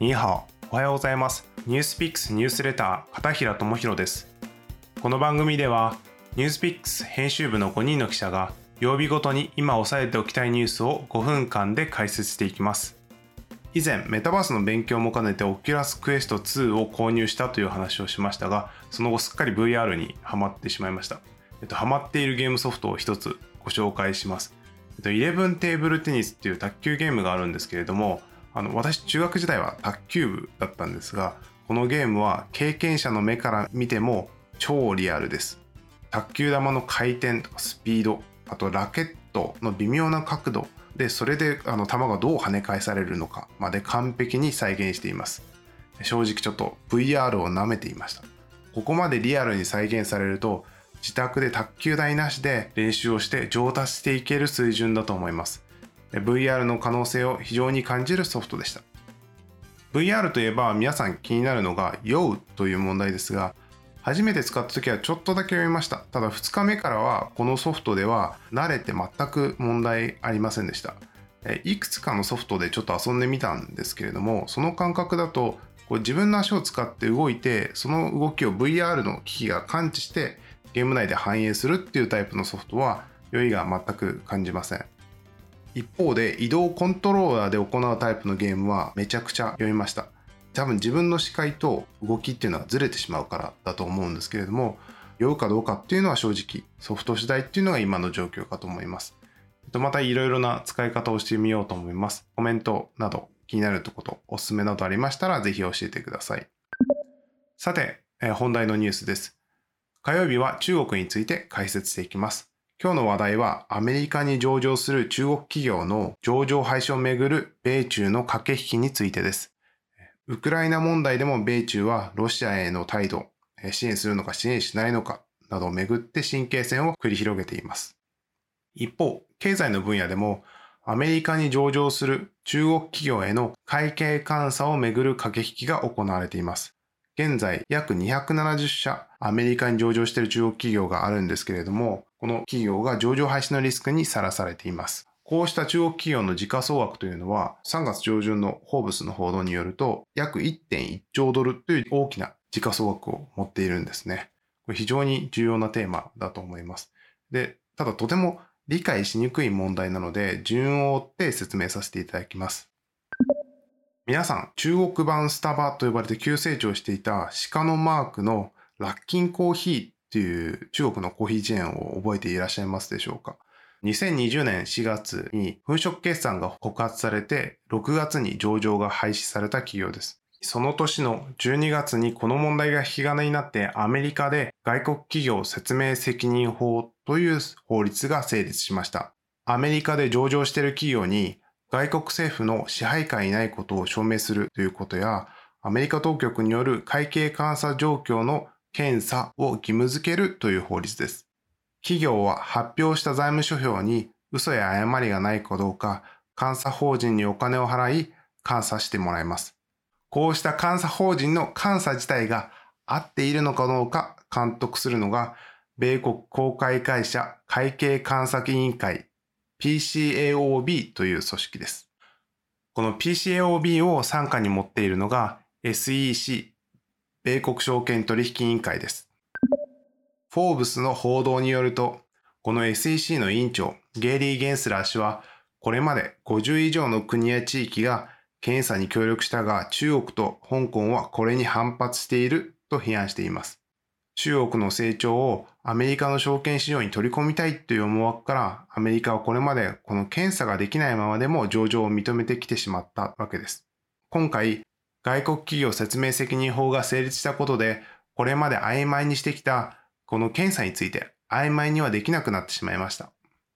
你好、おはようございます。ニュースピックスニュースレター、片平智弘です。この番組では、ニュースピックス編集部の5人の記者が、曜日ごとに今押さえておきたいニュースを5分間で解説していきます。以前、メタバースの勉強も兼ねて、オキュラスクエスト2を購入したという話をしましたが、その後すっかり VR にハマってしまいました。えっと、ハマっているゲームソフトを一つご紹介します。えっと、 Eleven Table Tennis っていう卓球ゲームがあるんですけれども、あの、私、中学時代は卓球部だったんですが、このゲームは経験者の目から見ても超リアルです。卓球玉の回転とかスピード、あとラケットの微妙な角度で、それであの球がどう跳ね返されるのかまで完璧に再現しています。正直ちょっと VR を舐めていました。ここまでリアルに再現されると、自宅で卓球台なしで練習をして上達していける水準だと思います。VR の可能性を非常に感じるソフトでした。VR といえば皆さん気になるのが酔うという問題ですが、初めて使った時はちょっとだけ読みました。ただ2日目からはこのソフトでは慣れて全く問題ありませんでした。いくつかのソフトでちょっと遊んでみたんですけれども、その感覚だとこう自分の足を使って動いて、その動きを VR の機器が感知してゲーム内で反映するっていうタイプのソフトは酔いが全く感じません。一方で移動コントローラーで行うタイプのゲームはめちゃくちゃ読みました。多分自分の視界と動きっていうのはずれてしまうからだと思うんですけれども、酔うかどうかっていうのは正直ソフト次第っていうのが今の状況かと思います。またいろいろな使い方をしてみようと思います。コメントなど気になるとことおすすめなどありましたらぜひ教えてください。さて、本題のニュースです。火曜日は中国について解説していきます。今日の話題はアメリカに上場する中国企業の上場廃止をめぐる米中の駆け引きについてです。ウクライナ問題でも米中はロシアへの態度、支援するのか支援しないのかなどをめぐって神経戦を繰り広げています。一方、経済の分野でもアメリカに上場する中国企業への会計監査をめぐる駆け引きが行われています。現在約270社アメリカに上場している中国企業があるんですけれども、この企業が上場廃止のリスクにさらされています。こうした中国企業の時価総額というのは、3月上旬のホーブスの報道によると、約1.1兆ドルという大きな時価総額を持っているんですね。これ非常に重要なテーマだと思います。で、ただとても理解しにくい問題なので、順を追って説明させていただきます。皆さん、中国版スタバと呼ばれて急成長していた鹿のマークのラッキンコーヒーっていう中国のコーヒーチェーンを覚えていらっしゃいますでしょうか？2020年4月に粉飾決算が告発されて6月に上場が廃止された企業です。その年の12月にこの問題が引き金になってアメリカで外国企業説明責任法という法律が成立しました。アメリカで上場している企業に外国政府の支配下にないことを証明するということやアメリカ当局による会計監査状況の検査を義務付けるという法律です。企業は発表した財務諸表に嘘や誤りがないかどうか監査法人にお金を払い監査してもらいます。こうした監査法人の監査自体が合っているのかどうか監督するのが米国公開会社会計監査委員会 PCAOB という組織です。この PCAOB を傘下に持っているのが SEC 米国証券取引委員会です。フォーブスの報道によると、この SEC の委員長、ゲイリー・ゲンスラー氏は、これまで50以上の国や地域が検査に協力したが、中国と香港はこれに反発していると批判しています。中国の成長をアメリカの証券市場に取り込みたいという思惑から、アメリカはこれまでこの検査ができないままでも上場を認めてきてしまったわけです。今回、外国企業説明責任法が成立したことで、これまで曖昧にしてきたこの検査について曖昧にはできなくなってしまいました。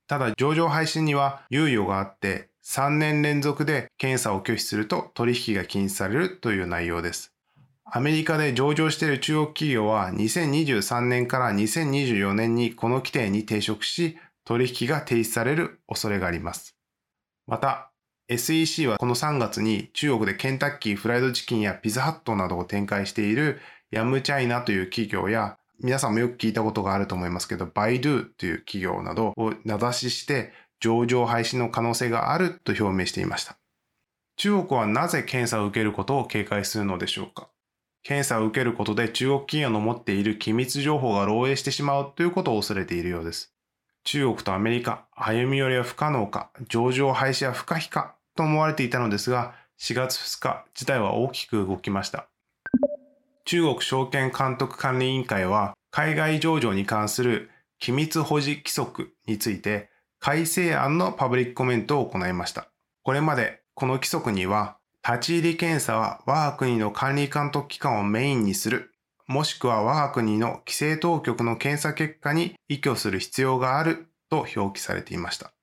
ただ上場廃止には猶予があって3年連続で検査を拒否すると取引が禁止されるという内容です。アメリカで上場している中国企業は2023年から2024年にこの規定に抵触し取引が停止される恐れがあります。また SEC はこの3月に中国でケンタッキーフライドチキンやピザハットなどを展開しているヤムチャイナという企業や皆さんもよく聞いたことがあると思いますけど、バイドゥという企業などを名指しして上場廃止の可能性があると表明していました。中国はなぜ検査を受けることを警戒するのでしょうか？検査を受けることで中国企業の持っている機密情報が漏洩してしまうということを恐れているようです。中国とアメリカ、歩み寄りは不可能か、上場廃止は不可避かと思われていたのですが、4月2日、事態は大きく動きました。中国証券監督管理委員会は、海外上場に関する機密保持規則について、改正案のパブリックコメントを行いました。これまでこの規則には、立ち入り検査は我が国の管理監督機関をメインにする、もしくは我が国の規制当局の検査結果に依拠する必要があると表記されていました。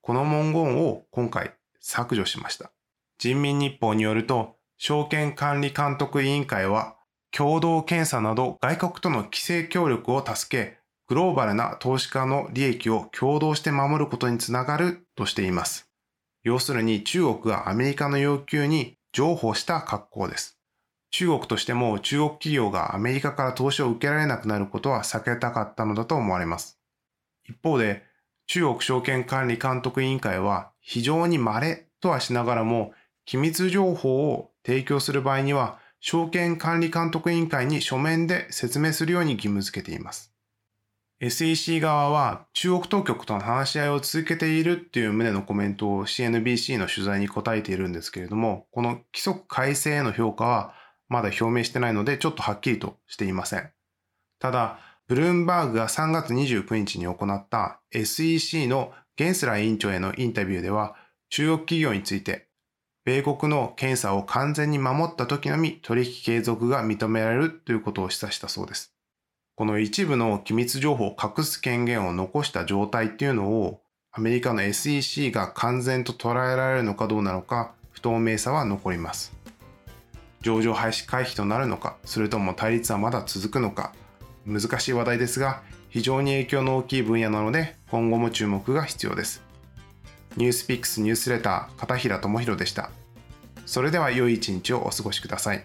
この文言を今回削除しました。人民日報によると、証券管理監督委員会は、共同検査など外国との規制協力を助け、グローバルな投資家の利益を共同して守ることにつながるとしています。要するに中国がアメリカの要求に譲歩した格好です。中国としても中国企業がアメリカから投資を受けられなくなることは避けたかったのだと思われます。一方で、中国証券管理監督委員会は非常に稀とはしながらも機密情報を提供する場合には証券管理監督委員会に書面で説明するように義務付けています。SEC 側は中国当局との話し合いを続けているっていう旨のコメントを CNBC の取材に答えているんですけれども、この規則改正への評価はまだ表明してないのでちょっとはっきりとしていません。ただ、ブルームバーグが3月29日に行った SEC のゲンスラー委員長へのインタビューでは、中国企業について、米国の検査を完全に守った時のみ取引継続が認められるということを示唆したそうです。この一部の機密情報を隠す権限を残した状態っていうのをアメリカの SEC が完全と捉えられるのかどうなのか不透明さは残ります。上場廃止回避となるのか、それとも対立はまだ続くのか、難しい話題ですが、非常に影響の大きい分野なので、今後も注目が必要です。ニュースピックスニュースレター片平智弘でした。それでは良い一日をお過ごしください。